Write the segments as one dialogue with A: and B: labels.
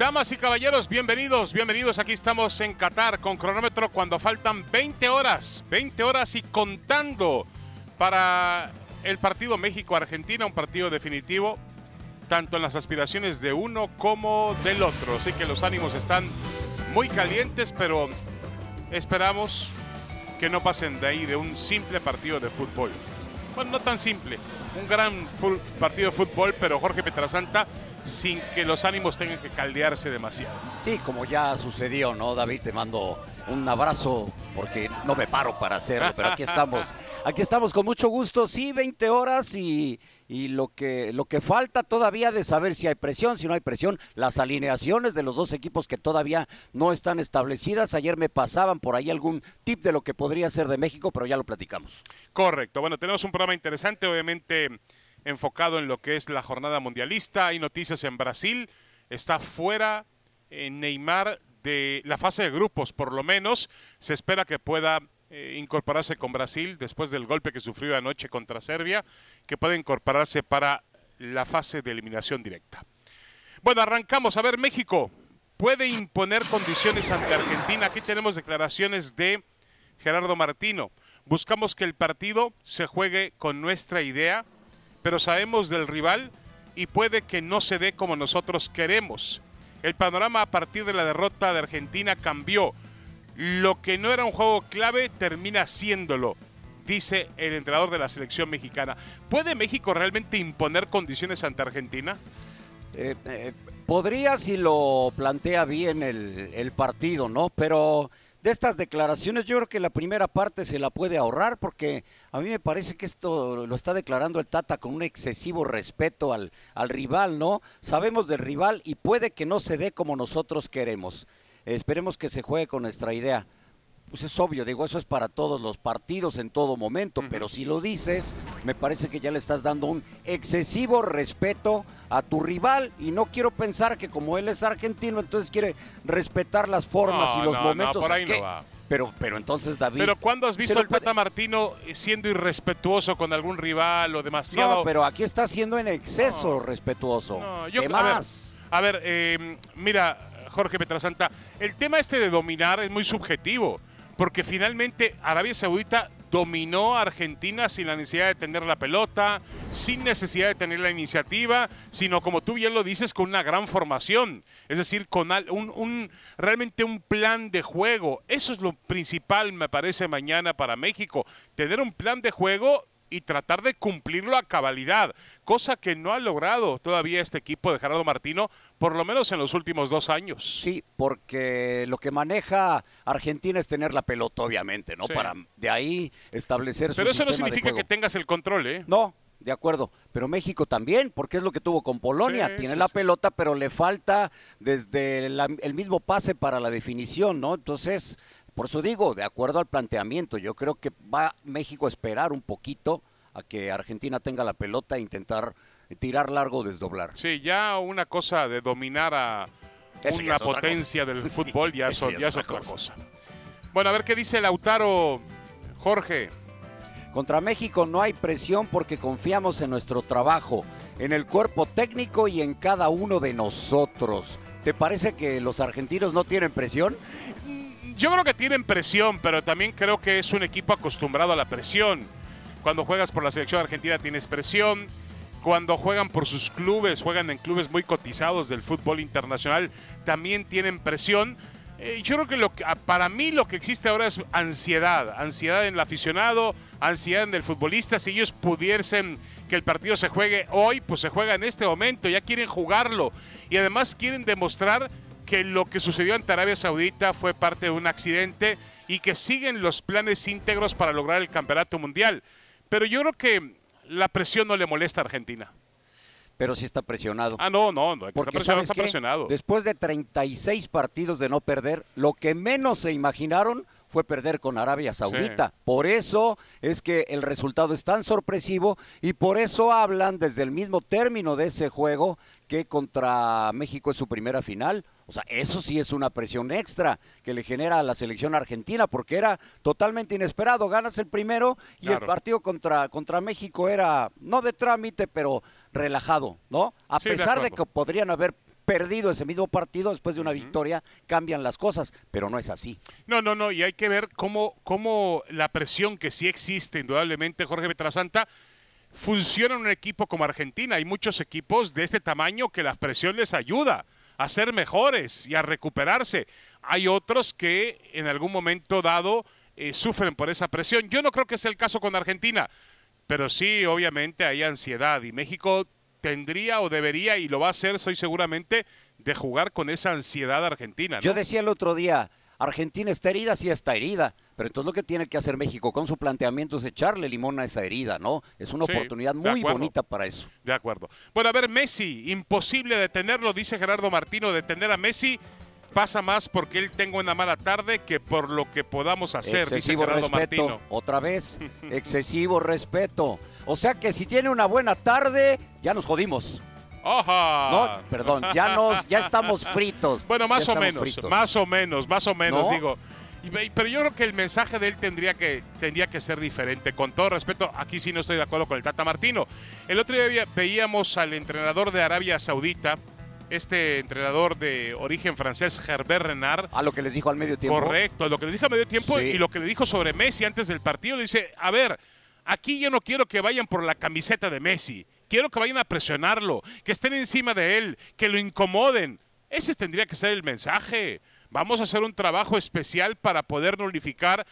A: Damas y caballeros, bienvenidos, bienvenidos. Aquí estamos en Qatar con cronómetro cuando faltan 20 horas, 20 horas y contando para el partido México-Argentina, un partido definitivo, tanto en las aspiraciones de uno como del otro. Así que los ánimos están muy calientes, pero esperamos que no pasen de ahí de un simple partido de fútbol. Bueno, no tan simple, un gran partido de fútbol, pero Jorge Petrasanta sin que los ánimos tengan que caldearse demasiado.
B: Sí, como ya sucedió, ¿no, David? Te mando un abrazo porque no me paro para hacerlo, pero aquí estamos, aquí estamos con mucho gusto, sí, 20 horas y, lo, que, lo que falta todavía de saber si hay presión, si no hay presión, las alineaciones de los dos equipos que todavía no están establecidas. Ayer me pasaban por ahí algún tip de lo que podría ser de México, pero ya lo platicamos.
A: Correcto, bueno, tenemos un programa interesante, obviamente enfocado en lo que es la jornada mundialista. Hay noticias en Brasil. Está fuera eh, Neymar de la fase de grupos, por lo menos. Se espera que pueda eh, incorporarse con Brasil después del golpe que sufrió anoche contra Serbia, que pueda incorporarse para la fase de eliminación directa. Bueno, arrancamos. A ver, México puede imponer condiciones ante Argentina. Aquí tenemos declaraciones de Gerardo Martino. Buscamos que el partido se juegue con nuestra idea, pero sabemos del rival y puede que no se dé como nosotros queremos. El panorama a partir de la derrota de Argentina cambió. Lo que no era un juego clave termina siéndolo, dice el entrenador de la selección mexicana. ¿Puede México realmente imponer condiciones ante Argentina?
B: Eh, eh, podría si lo plantea bien el, el partido, ¿no? Pero de estas declaraciones, yo creo que la primera parte se la puede ahorrar porque a mí me parece que esto lo está declarando el Tata con un excesivo respeto al, al rival, ¿no? Sabemos del rival y puede que no se dé como nosotros queremos. Esperemos que se juegue con nuestra idea pues es obvio, digo, eso es para todos los partidos en todo momento, pero si lo dices, me parece que ya le estás dando un excesivo respeto a tu rival y no quiero pensar que como él es argentino, entonces quiere respetar las formas y los momentos.
A: No, por ahí no va.
B: Pero, pero entonces David.
A: Pero ¿cuándo has visto al Tata Martino siendo irrespetuoso con algún rival o demasiado?
B: No, pero aquí está siendo en exceso respetuoso. No, yo,
A: más? A ver, eh, mira, Jorge Petrasanta, el tema este de dominar es muy subjetivo porque finalmente Arabia Saudita dominó a Argentina sin la necesidad de tener la pelota, sin necesidad de tener la iniciativa, sino como tú bien lo dices, con una gran formación, es decir, con un, un, realmente un plan de juego. Eso es lo principal, me parece, mañana para México, tener un plan de juego y tratar de cumplirlo a cabalidad, cosa que no ha logrado todavía este equipo de Gerardo Martino, por lo menos en los últimos dos años.
B: Sí, porque lo que maneja Argentina es tener la pelota, obviamente, ¿no? Para de ahí establecer
A: Pero eso no significa que tengas el control, ¿eh?
B: No, de acuerdo, pero México también, porque es lo que tuvo con Polonia, tiene la pelota, pero le falta desde el mismo pase para la definición, ¿no? Entonces, por eso digo, de acuerdo al planteamiento, yo creo que va México a esperar un poquito a que Argentina tenga la pelota e intentar tirar largo o desdoblar.
A: Sí, ya una cosa de dominar a una potencia del fútbol ya, es, otra cosa. Bueno, a ver qué dice Lautaro Jorge.
B: Contra México no hay presión porque confiamos en nuestro trabajo, en el cuerpo técnico y en cada uno de nosotros. ¿Te parece que los argentinos no tienen presión?
A: Yo creo que tienen presión, pero también creo que es un equipo acostumbrado a la presión. Cuando juegas por la selección argentina tienes presión. Cuando juegan por sus clubes, juegan en clubes muy cotizados del fútbol internacional, también tienen presión. Eh, yo creo que, lo para mí lo que existe ahora es ansiedad, ansiedad en el aficionado, ansiedad en el futbolista. Si ellos pudiesen que el partido se juegue hoy, pues se juega en este momento, ya quieren jugarlo y además quieren demostrar que lo que sucedió ante Arabia Saudita fue parte de un accidente y que siguen los planes íntegros para lograr el campeonato mundial. Pero yo creo que la presión no le molesta a Argentina.
B: Pero sí está presionado.
A: Ah, no, no, no está presionado, está presionado.
B: Después de 36 partidos de no perder, lo que menos se imaginaron fue perder con Arabia Saudita. Por eso es que el resultado es tan sorpresivo y por eso hablan desde el mismo término de ese juego que contra México es su primera final. O sea, eso sí es una presión extra que le genera a la selección argentina porque era totalmente inesperado. Ganas el primero y el partido contra, contra México era no de trámite, pero relajado, ¿no? A pesar de, que podrían haber perdido ese mismo partido después de una victoria, cambian las cosas, pero no es así.
A: No, no, no, y hay que ver cómo, cómo la presión que sí existe, indudablemente, Jorge Petrasanta, funciona en un equipo como Argentina. Hay muchos equipos de este tamaño que la presión les ayuda a ser mejores y a recuperarse. Hay otros que en algún momento dado eh, sufren por esa presión. Yo no creo que sea el caso con Argentina, pero sí, obviamente hay ansiedad y México tendría o debería y lo va a hacer, soy seguramente, de jugar con esa ansiedad argentina.
B: Yo decía el otro día, Argentina está herida, sí está herida, pero entonces lo que tiene que hacer México con su planteamiento es echarle limón a esa herida, ¿no? Es una
A: Sí,
B: oportunidad muy bonita para eso.
A: De acuerdo. Bueno, a ver, Messi, imposible detenerlo, dice Gerardo Martino, detener a Messi pasa más porque él tenga una mala tarde que por lo que podamos hacer, dice
B: excesivo
A: Gerardo
B: respeto,
A: Martino.
B: otra vez, excesivo respeto. O sea que si tiene una buena tarde, ya nos jodimos.
A: ¡Oja!
B: No, perdón, ya nos, ya estamos fritos.
A: Bueno,
B: Ya
A: más o menos,
B: fritos.
A: más o menos, más o menos,
B: ¿No?
A: digo. Pero yo creo que el mensaje de él tendría que, tendría que ser diferente. Con todo respeto, aquí sí no estoy de acuerdo con el Tata Martino. El otro día veía- veíamos al entrenador de Arabia Saudita, este entrenador de origen francés, Herbert Renard,
B: A lo que les dijo al medio tiempo.
A: Correcto, lo que le dijo a medio tiempo
B: Sí.
A: y lo que le dijo sobre Messi antes del partido, le dice, a ver, aquí yo no quiero que vayan por la camiseta de Messi, quiero que vayan a presionarlo, que estén encima de él, que lo incomoden. Ese tendría que ser el mensaje. Vamos a hacer un trabajo especial para poder nulificar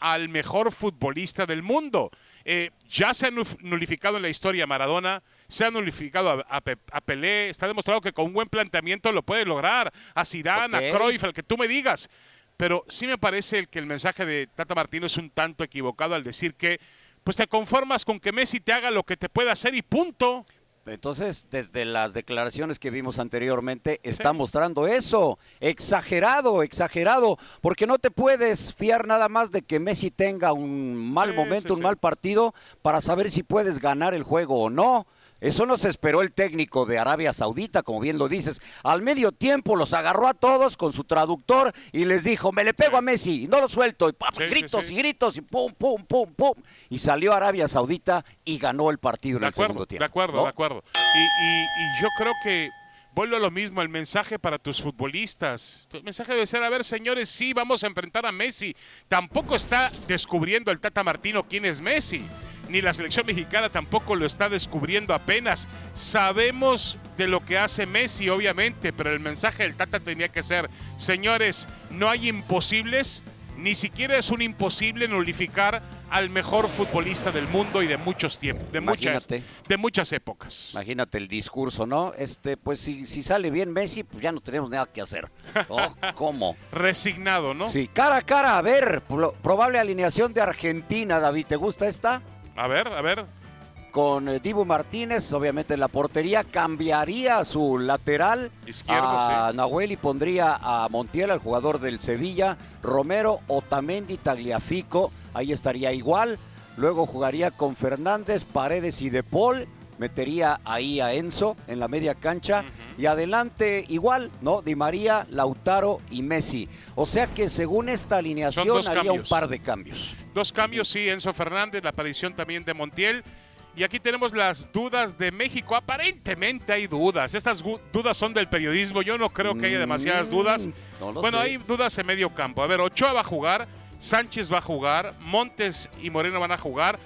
A: al mejor futbolista del mundo. Eh, ya se ha nulificado en la historia Maradona, se ha nulificado a, a a Pelé, está demostrado que con un buen planteamiento lo puede lograr, a Zidane, a Cruyff, al que tú me digas. Pero sí me parece que el mensaje de Tata Martino es un tanto equivocado al decir que pues te conformas con que Messi te haga lo que te pueda hacer y punto.
B: Entonces, desde las declaraciones que vimos anteriormente, está mostrando eso. Exagerado, exagerado. Porque no te puedes fiar nada más de que Messi tenga un mal
A: Sí,
B: momento,
A: sí,
B: un mal partido, para saber si puedes ganar el juego o no. Eso no se esperó el técnico de Arabia Saudita, como bien lo dices. Al medio tiempo los agarró a todos con su traductor y les dijo, me le pego
A: Sí.
B: a Messi y no lo suelto. Y pa,
A: Sí, sí,
B: gritos
A: sí.
B: y gritos y pum, pum, pum, pum. Y salió Arabia Saudita y ganó el partido en
A: De
B: el segundo
A: acuerdo,
B: tiempo.
A: de acuerdo,
B: ¿no?
A: de acuerdo. Y, y- y yo creo que vuelvo a lo mismo, el mensaje para tus futbolistas. El mensaje debe ser, a ver, señores, sí, vamos a enfrentar a Messi. Tampoco está descubriendo el Tata Martino quién es Messi. Ni la selección mexicana tampoco lo está descubriendo apenas. Sabemos de lo que hace Messi, obviamente, pero el mensaje del Tata tenía que ser, señores, no hay imposibles, ni siquiera es un imposible nulificar al mejor futbolista del mundo y de muchos tiempos, de muchas,
B: Imagínate.
A: de muchas épocas.
B: Imagínate el discurso, ¿no? Este, pues si, si sale bien Messi, pues ya no tenemos nada que hacer. Oh, ¿Cómo?
A: Resignado, ¿no?
B: Sí, cara a cara, a ver, pro- probable alineación de Argentina, David, ¿te gusta esta?
A: A ver, a ver.
B: Con eh, Dibu Martínez, obviamente en la portería, cambiaría su lateral
A: Izquierdo,
B: a
A: sí.
B: Nahuel y pondría a Montiel, el jugador del Sevilla, Romero, Otamendi, Tagliafico, ahí estaría igual. Luego jugaría con Fernández, Paredes y De Paul. Metería ahí a Enzo en la media cancha. Y adelante igual, ¿no? Di María, Lautaro y Messi. O sea que según esta alineación
A: dos
B: haría un
A: cambios.
B: par de cambios.
A: Dos cambios, sí, Enzo Fernández, la aparición también de Montiel. Y aquí tenemos las dudas de México. Aparentemente hay dudas. Estas dudas son del periodismo. Yo no creo que haya demasiadas
B: Mm,
A: dudas.
B: no
A: bueno,
B: sé.
A: hay dudas en medio campo. A ver, Ochoa va a jugar, Sánchez va a jugar, Montes y Moreno van a jugar.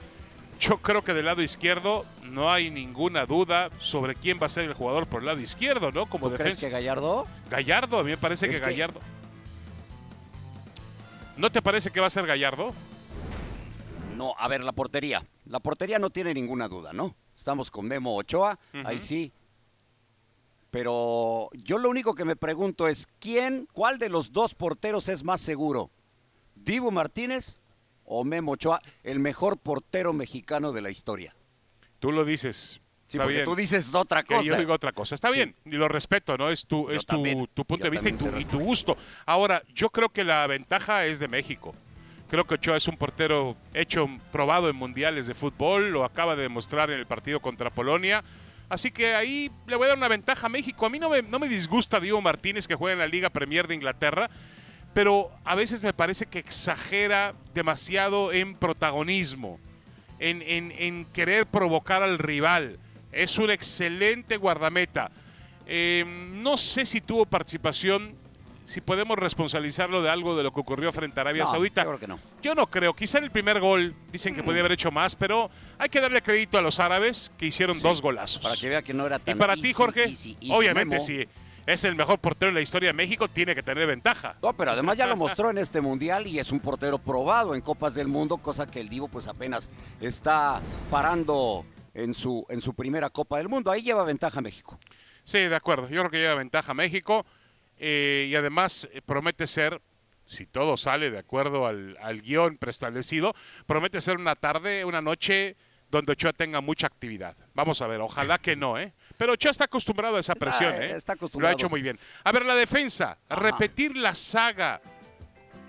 A: Yo creo que del lado izquierdo no hay ninguna duda sobre quién va a ser el jugador por el lado izquierdo, ¿no? Como
B: ¿Tú crees
A: defensa.
B: que Gallardo?
A: Gallardo, a mí me parece
B: Es
A: que
B: que-
A: Gallardo. ¿No te parece que va a ser Gallardo?
B: No, a ver, la portería. La portería no tiene ninguna duda, ¿no? Estamos con Memo Ochoa, ahí sí. Pero yo lo único que me pregunto es, ¿quién, cuál de los dos porteros es más seguro? ¿Dibu Martínez o Memo Ochoa, el mejor portero mexicano de la historia?
A: Tú lo dices.
B: Sí,
A: Está
B: porque
A: bien.
B: tú dices otra
A: Que
B: cosa.
A: yo digo otra cosa. Está
B: Sí.
A: bien, y lo respeto, ¿no? Es tu,
B: Yo
A: es tu, punto
B: yo
A: de vista y tu, y tu gusto. Ahora, yo creo que la ventaja es de México. Creo que Ochoa es un portero hecho, probado en mundiales de fútbol, lo acaba de demostrar en el partido contra Polonia. Así que ahí le voy a dar una ventaja a México. A mí no me, no me disgusta Diego Martínez que juega en la Liga Premier de Inglaterra, pero a veces me parece que exagera demasiado en protagonismo, en, en- en querer provocar al rival. Es un excelente guardameta. Eh, no sé si tuvo participación, si podemos responsabilizarlo de algo de lo que ocurrió frente a Arabia
B: No,
A: Saudita.
B: yo creo que no.
A: Yo no creo. Quizá en el primer gol dicen que podía haber hecho más, pero hay que darle crédito a los árabes que hicieron dos golazos.
B: Para que vea que no era
A: y
B: tan
A: para ti, Jorge,
B: easy, easy,
A: obviamente
B: Memo.
A: si es el mejor portero en la historia de México, tiene que tener ventaja.
B: No, pero además ya lo mostró en este mundial y es un portero probado en Copas del Mundo, cosa que el Divo pues apenas está parando en su, en su primera Copa del Mundo. Ahí lleva ventaja México.
A: Sí, de acuerdo. Yo creo que lleva ventaja México eh, y además eh, promete ser, si todo sale de acuerdo al, al guion preestablecido, promete ser una tarde, una noche donde Ochoa tenga mucha actividad. Vamos a ver, ojalá que no, ¿eh? Pero Ochoa está acostumbrado a esa
B: Está-
A: presión, ¿eh?
B: está
A: Lo
B: acostumbrado.
A: ha hecho muy bien. A ver, la defensa,
B: Ajá.
A: repetir la saga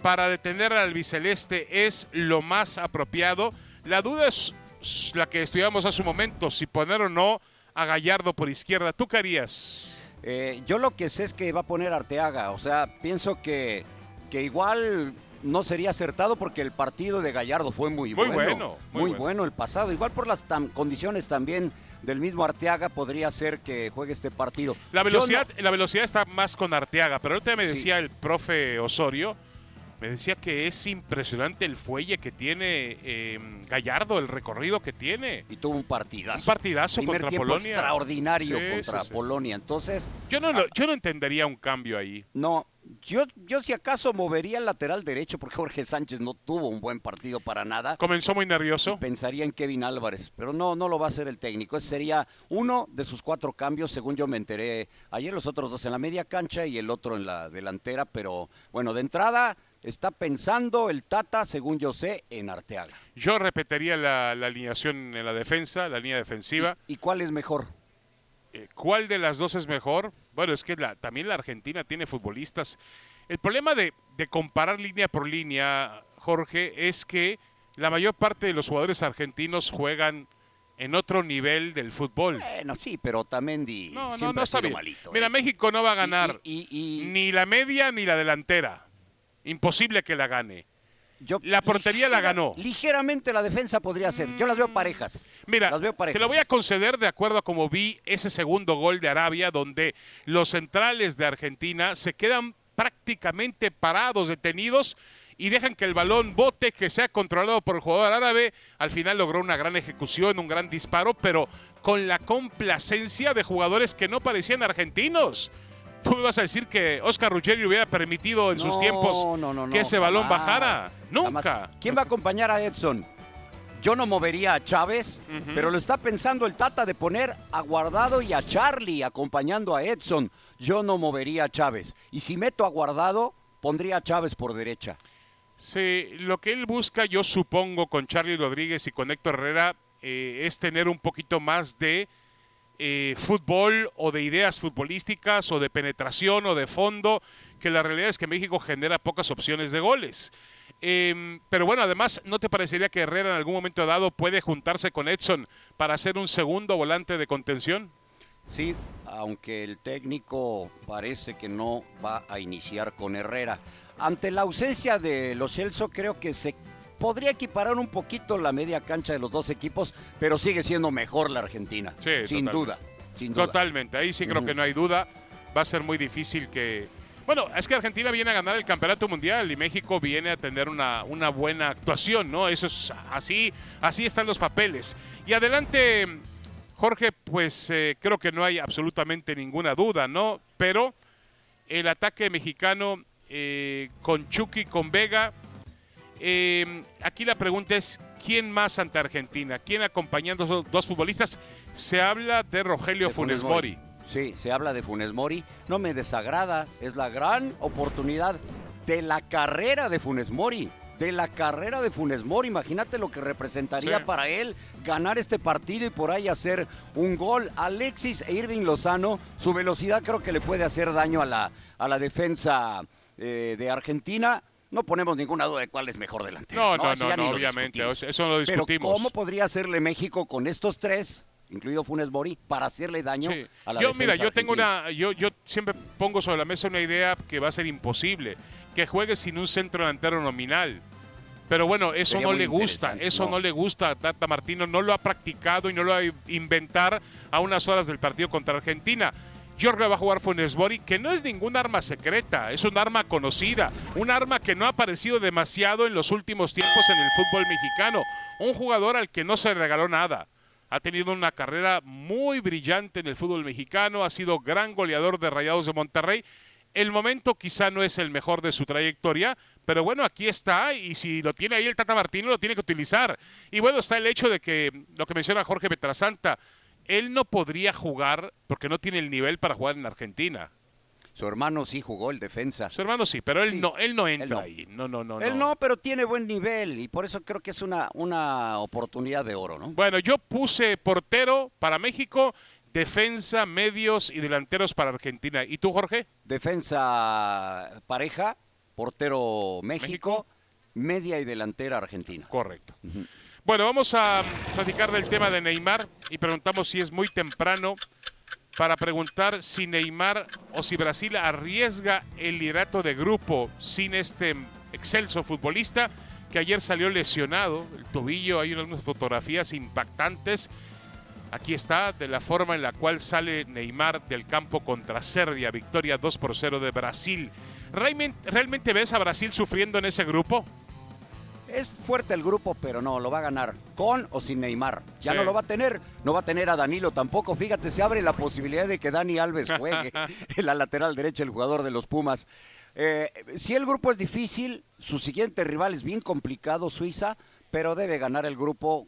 A: para detener al albiceleste es lo más apropiado. La duda es la que estudiamos hace un momento, si poner o no a Gallardo por izquierda. ¿Tú qué harías?
B: Eh, yo lo que sé es que va a poner Arteaga, o sea, pienso que, que igual no sería acertado porque el partido de Gallardo fue muy,
A: Muy
B: bueno.
A: bueno, muy
B: muy
A: bueno.
B: bueno el pasado. Igual por las tam- condiciones también del mismo Arteaga podría ser que juegue este partido.
A: La velocidad,
B: no-
A: la velocidad está más con Arteaga, pero ahorita me
B: Sí.
A: decía el profe Osorio, me decía que es impresionante el fuelle que tiene eh, Gallardo, el recorrido que tiene.
B: y tuvo un partidazo.
A: Un partidazo
B: Primer
A: contra
B: tiempo
A: Polonia.
B: extraordinario
A: Sí,
B: contra
A: sí.
B: Polonia. Entonces,
A: Yo no, lo- yo no entendería un cambio ahí.
B: no, yo, yo si acaso movería el lateral derecho porque Jorge Sánchez no tuvo un buen partido para nada.
A: Comenzó muy nervioso.
B: Pensaría en Kevin Álvarez, pero no, no lo va a hacer el técnico. Ese sería uno de sus cuatro cambios, según yo me enteré ayer, los otros dos en la media cancha y el otro en la delantera. Pero bueno, de entrada está pensando el Tata, según yo sé, en Arteaga.
A: Yo repetiría la, la alineación en la defensa, la línea defensiva.
B: ¿Y cuál es mejor?
A: Eh, ¿Cuál de las dos es mejor? Bueno, es que la- también la Argentina tiene futbolistas. El problema de, de comparar línea por línea, Jorge, es que la mayor parte de los jugadores argentinos juegan en otro nivel del fútbol.
B: Bueno, sí, pero Otamendi
A: No, no, no está bien.
B: malito.
A: Mira,
B: ¿eh?
A: México no va a ganar
B: y- y- y
A: ni la media ni la delantera. Imposible que la gane.
B: Yo-
A: la portería la ganó.
B: Ligeramente la defensa podría ser. Yo las veo parejas.
A: Mira,
B: las veo parejas.
A: te lo voy a conceder de acuerdo a como vi ese segundo gol de Arabia, donde los centrales de Argentina se quedan prácticamente parados, detenidos, y dejan que el balón bote, que sea controlado por el jugador árabe. Al final logró una gran ejecución, un gran disparo, pero con la complacencia de jugadores que no parecían argentinos. ¿Tú me vas a decir que Oscar Ruggeri hubiera permitido en sus tiempos
B: no, no,
A: que ese balón
B: jamás,
A: bajara? Nunca.
B: jamás. ¿Quién va a acompañar a Edson? Yo no movería a Chávez, pero lo está pensando el Tata de poner a Guardado y a Charlie acompañando a Edson. Yo no movería a Chávez. Y si meto a Guardado, pondría a Chávez por derecha.
A: Sí, lo que él busca, yo supongo, con Charlie Rodríguez y con Héctor Herrera, eh, es tener un poquito más de eh, fútbol o de ideas futbolísticas o de penetración o de fondo, que la realidad es que México genera pocas opciones de goles. Em, pero bueno, además, ¿no te parecería que Herrera en algún momento dado puede juntarse con Edson para hacer un segundo volante de contención?
B: Sí, aunque el técnico parece que no va a iniciar con Herrera. Ante la ausencia de los Celso, creo que se podría equiparar un poquito la media cancha de los dos equipos, pero sigue siendo mejor la Argentina.
A: Sí,
B: sin
A: totalmente.
B: duda. Sin duda.
A: Totalmente, ahí sí creo que no hay duda. Va a ser muy difícil que... Bueno, es que Argentina viene a ganar el campeonato mundial y México viene a tener una, una buena actuación, ¿no? Eso es así, así están los papeles. Y adelante, Jorge, pues eh, creo que no hay absolutamente ninguna duda, ¿no? Pero el ataque mexicano eh, con Chucky, con Vega, eh, aquí la pregunta es, ¿quién más ante Argentina? ¿Quién acompañando a esos dos futbolistas? Se habla de Rogelio
B: De
A: Funes Mori.
B: Sí, se habla de Funes Mori. No me desagrada. Es la gran oportunidad de la carrera de Funes Mori. De la carrera de Funes Mori. Imagínate lo que representaría
A: Sí.
B: para él ganar este partido y por ahí hacer un gol. Alexis e Irving Lozano, su velocidad creo que le puede hacer daño a la, a la defensa eh, de Argentina. No ponemos ninguna duda de cuál es mejor delantero.
A: No, no,
B: Eso
A: no, no,
B: lo
A: obviamente,
B: discutimos.
A: eso no lo
B: Pero
A: discutimos.
B: ¿cómo podría hacerle México con estos tres, incluido Funes Mori, para hacerle daño
A: Sí.
B: a la
A: Yo, mira, yo tengo una, yo, yo siempre pongo sobre la mesa una idea que va a ser imposible, que juegue sin un centro delantero nominal. Pero bueno, eso
B: Sería
A: no le gusta, eso no.
B: no.
A: le gusta a Tata Martino, no lo ha practicado y no lo va a inventar a unas horas del partido contra Argentina. Jorge va a jugar Funes Mori, que no es ningún arma secreta, es un arma conocida, un arma que no ha aparecido demasiado en los últimos tiempos en el fútbol mexicano, un jugador al que no se regaló nada. Ha tenido una carrera muy brillante en el fútbol mexicano, ha sido gran goleador de Rayados de Monterrey. El momento quizá no es el mejor de su trayectoria, pero bueno, aquí está y si lo tiene ahí el Tata Martino lo tiene que utilizar. Y bueno, está el hecho de que lo que menciona Jorge Petrasanta, él no podría jugar porque no tiene el nivel para jugar en Argentina.
B: Su hermano sí jugó el defensa.
A: Su hermano sí, pero él
B: Sí.
A: no, él no entra
B: Él no.
A: ahí. No, no, no,
B: Él no, pero tiene buen nivel y por eso creo que es una, una oportunidad de oro, ¿no?
A: Bueno, yo puse portero para México, defensa, medios y delanteros para Argentina. ¿Y tú, Jorge?
B: Defensa pareja, portero México,
A: México.
B: media y delantera Argentina.
A: Correcto. Bueno, vamos a platicar del tema de Neymar y preguntamos si es muy temprano para preguntar si Neymar o si Brasil arriesga el liderato de grupo sin este excelso futbolista que ayer salió lesionado, el tobillo, hay unas fotografías impactantes. Aquí está, de la forma en la cual sale Neymar del campo contra Serbia, victoria 2 por 0 de Brasil. ¿Realmente, ¿Realmente ves a Brasil sufriendo en ese grupo?
B: Es fuerte el grupo, pero no, lo va a ganar con o sin Neymar. Ya
A: Sí.
B: no lo va a tener, no va a tener a Danilo tampoco. Fíjate, se abre la posibilidad de que Dani Alves juegue en la lateral derecha, el jugador de los Pumas. Eh, si el grupo es difícil, su siguiente rival es bien complicado, Suiza, pero debe ganar el grupo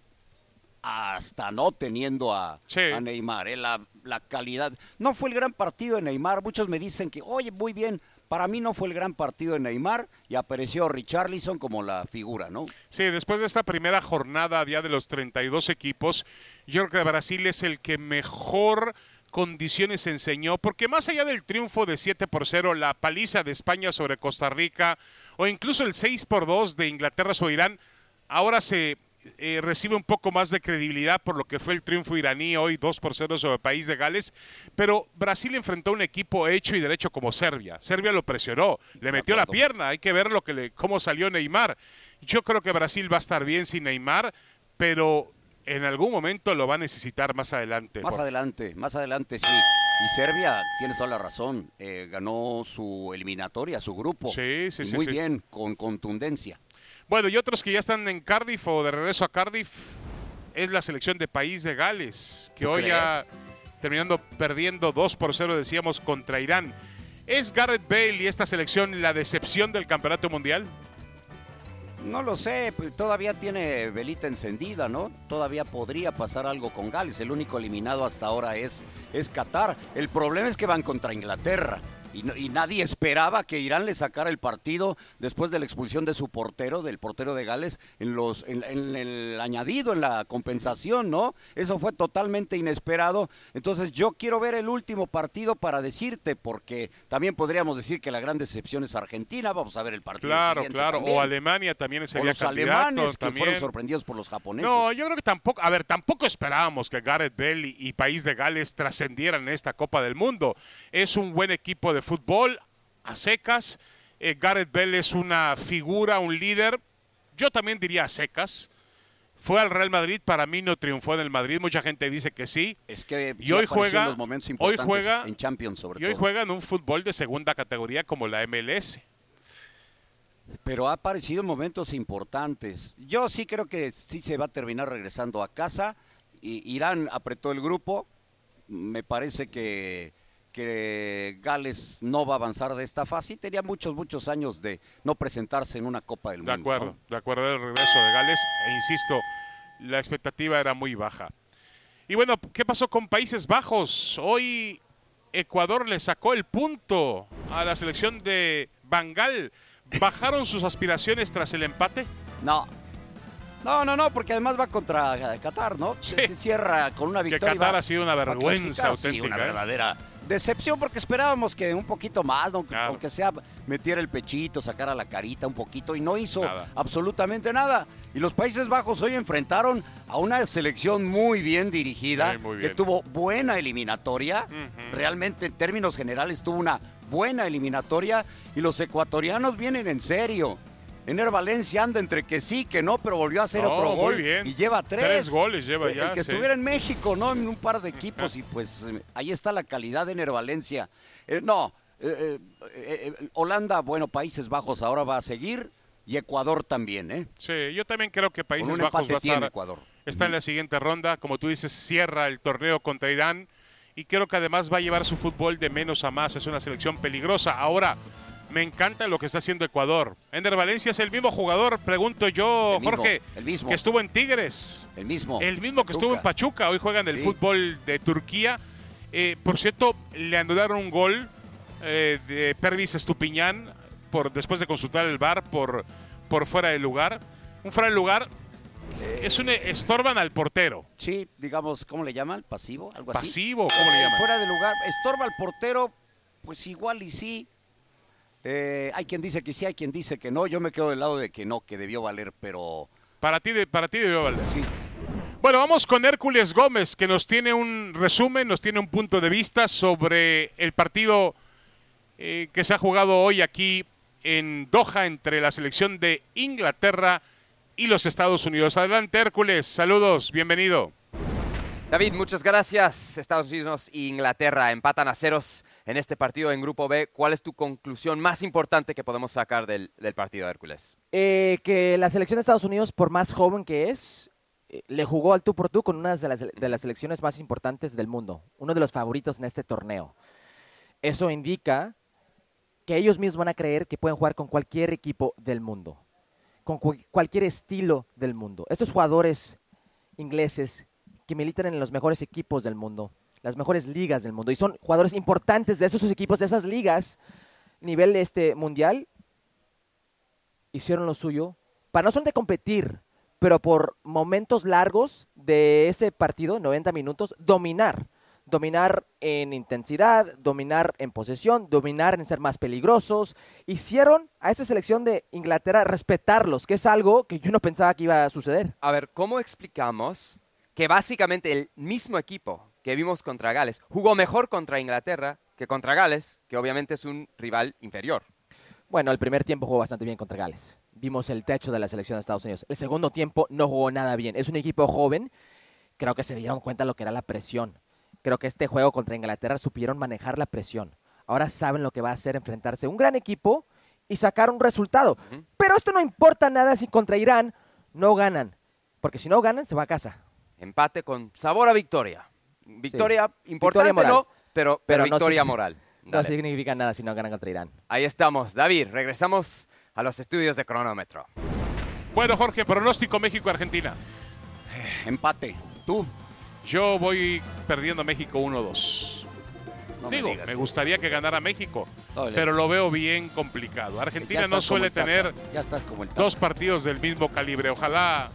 B: hasta no teniendo a,
A: Sí.
B: a Neymar. eh, la, la calidad. No fue el gran partido de Neymar. Muchos me dicen que, oye, muy bien. Para mí no fue el gran partido de Neymar y apareció Richarlison como la figura, ¿no?
A: Sí, después de esta primera jornada, día de los 32 equipos, yo creo que Brasil es el que mejor condiciones enseñó, porque más allá del triunfo de 7 por 0, la paliza de España sobre Costa Rica, o incluso el 6 por 2 de Inglaterra sobre Irán, ahora se eh, recibe un poco más de credibilidad por lo que fue el triunfo iraní hoy 2 por 0 sobre el país de Gales, pero Brasil enfrentó a un equipo hecho y derecho como Serbia. Serbia lo presionó, le metió la pierna, hay que ver lo que le, cómo salió Neymar. Yo creo que Brasil va a estar bien sin Neymar, pero en algún momento lo va a necesitar más adelante.
B: Más
A: Por-
B: adelante, más adelante sí. Y Serbia, tienes toda la razón, eh, ganó su eliminatoria, su grupo.
A: Sí, sí, sí,
B: Muy
A: sí.
B: bien, con contundencia.
A: Bueno, y otros que ya están en Cardiff o de regreso a Cardiff es la selección de País de Gales, que
B: ¿Tú
A: hoy ya terminando perdiendo 2 por 0, decíamos, contra Irán. ¿Es Garrett Bale y esta selección la decepción del campeonato mundial?
B: No lo sé, pues, todavía tiene velita encendida, ¿no? Todavía podría pasar algo con Gales. El único eliminado hasta ahora es, es Qatar. El problema es que van contra Inglaterra. Y, no- y nadie esperaba que Irán le sacara el partido después de la expulsión de su portero, del portero de Gales, en, los, en, en el añadido, en la compensación, ¿no? Eso fue totalmente inesperado. Entonces yo quiero ver el último partido para decirte, porque también podríamos decir que la gran decepción es Argentina. Vamos a ver el partido.
A: Claro, claro.
B: también.
A: O Alemania también
B: O
A: sería
B: los
A: candidato.
B: alemanes que
A: también.
B: fueron sorprendidos por los japoneses.
A: No, yo creo que tampoco, a ver, tampoco esperábamos que Gareth Bale y, y País de Gales trascendieran en esta Copa del Mundo. Es un buen equipo de fútbol a secas. Eh, Gareth Bale es una figura, un líder. Yo también diría a secas. Fue al Real Madrid, para mí no triunfó en el Madrid. Mucha gente dice que sí.
B: es que
A: y hoy juega-
B: en los momentos
A: hoy
B: importantes
A: juega-
B: en Champions sobre
A: Y hoy
B: todo.
A: juega en un fútbol de segunda categoría como la MLS.
B: Pero ha aparecido en momentos importantes. Yo sí creo que sí se va a terminar regresando a casa. Irán apretó el grupo. Me parece que, que Gales no va a avanzar de esta fase. Y tenía muchos, muchos años de no presentarse en una Copa del
A: De
B: Mundo.
A: acuerdo,
B: ¿no?
A: de acuerdo del regreso de Gales. E insisto, la expectativa era muy baja. Y bueno, ¿qué pasó con Países Bajos? Hoy Ecuador le sacó el punto a la selección de Bangal. ¿Bajaron sus aspiraciones tras el empate?
B: No. No, no, no, porque además va contra eh, Qatar, ¿no?
A: Sí.
B: Se, se cierra con una
A: Que
B: victoria. y
A: Qatar ha sido una vergüenza
B: sí,
A: auténtica.
B: una
A: ¿eh?
B: Decepción porque esperábamos que un poquito más, aunque,
A: Claro.
B: aunque sea metiera el pechito, sacara la carita un poquito y no hizo
A: Nada.
B: absolutamente nada. Y los Países Bajos hoy enfrentaron a una selección muy bien dirigida,
A: Sí, muy
B: que tuvo buena eliminatoria, realmente en términos generales tuvo una buena eliminatoria y los ecuatorianos vienen en serio. Ener Valencia anda entre que sí, que no, pero volvió a hacer
A: No,
B: otro gol
A: bien.
B: y lleva tres.
A: Tres goles lleva
B: El-
A: ya,
B: El que
A: sí.
B: estuviera en México, ¿no? En un par de equipos y pues eh, ahí está la calidad de Ener Valencia. Eh, no, eh, eh, eh, eh, Holanda, bueno, Países Bajos ahora va a seguir y Ecuador también, ¿eh?
A: Sí, yo también creo que Países Bajos va a estar,
B: Ecuador.
A: está en la siguiente ronda. Como tú dices, cierra el torneo contra Irán. Y creo que además va a llevar su fútbol de menos a más. Es una selección peligrosa. Ahora, me encanta lo que está haciendo Ecuador. Ender Valencia es el mismo jugador, pregunto yo,
B: El mismo,
A: Jorge,
B: el mismo.
A: que estuvo en Tigres.
B: El mismo.
A: El mismo que estuvo en Pachuca, hoy juegan el
B: Sí.
A: fútbol de Turquía. Eh, por cierto, le anularon un gol eh, de Pervis Estupiñán por, después de consultar el VAR por, por fuera de lugar. Un fuera de lugar es un estorban al portero.
B: Sí, digamos, ¿cómo le llaman? ¿Pasivo? ¿Algo así?
A: Pasivo, ¿cómo le llaman?
B: Fuera de lugar. Estorba al portero, pues igual y sí. Eh, hay quien dice que sí, hay quien dice que no. Yo me quedo del lado de que no, que debió valer, pero
A: Para ti, de- para ti debió valer.
B: sí.
A: Bueno, vamos con Hércules Gómez, que nos tiene un resumen, nos tiene un punto de vista sobre el partido eh, que se ha jugado hoy aquí en Doha entre la selección de Inglaterra y los Estados Unidos. Adelante, Hércules. Saludos, bienvenido.
C: David, muchas gracias. Estados Unidos e Inglaterra empatan a ceros en este partido en Grupo B. ¿Cuál es tu conclusión más importante que podemos sacar del, del partido, Hércules?
D: Eh, que la selección de Estados Unidos, por más joven que es, eh, le jugó al tú por tú con una de las, de las selecciones más importantes del mundo, uno de los favoritos en este torneo. Eso indica que ellos mismos van a creer que pueden jugar con cualquier equipo del mundo, con cu- cualquier estilo del mundo. Estos jugadores ingleses que militan en los mejores equipos del mundo, las mejores ligas del mundo, y son jugadores importantes de esos equipos, de esas ligas, nivel este mundial, hicieron lo suyo para no solamente competir, pero por momentos largos de ese partido, 90 minutos, dominar. Dominar en intensidad, dominar en posesión, dominar en ser más peligrosos. Hicieron a esa selección de Inglaterra respetarlos, que es algo que yo no pensaba que iba a suceder.
C: A ver, ¿cómo explicamos que básicamente el mismo equipo que vimos contra Gales jugó mejor contra Inglaterra que contra Gales, que obviamente es un rival inferior?
D: Bueno, el primer tiempo jugó bastante bien contra Gales. Vimos el techo de la selección de Estados Unidos. El segundo tiempo no jugó nada bien. Es un equipo joven. Creo que se dieron cuenta lo que era la presión. Creo que este juego contra Inglaterra supieron manejar la presión. Ahora saben lo que va a hacer enfrentarse a un gran equipo y sacar un resultado. Pero esto no importa nada si contra Irán no ganan. Porque si no ganan, se va a casa.
C: Empate con sabor a victoria. Victoria importante,
D: Victoria moral.
C: no, pero, pero, victoria moral.
D: No significa nada si no ganan contra Irán.
C: Ahí estamos. David, regresamos a los estudios de cronómetro.
A: Bueno, Jorge, pronóstico México-Argentina.
B: Empate. ¿Tú?
A: Yo voy perdiendo México 1-2.
B: No me
A: Digo,
B: digas
A: me
B: eso.
A: gustaría que ganara México, pero lo veo bien complicado.
B: Ya
A: Argentina
B: estás
A: no
B: como
A: suele tener
B: Ya estás como el Tata.
A: dos partidos del mismo calibre. Ojalá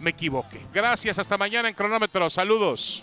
A: me equivoque. Gracias, hasta mañana en cronómetro. Saludos.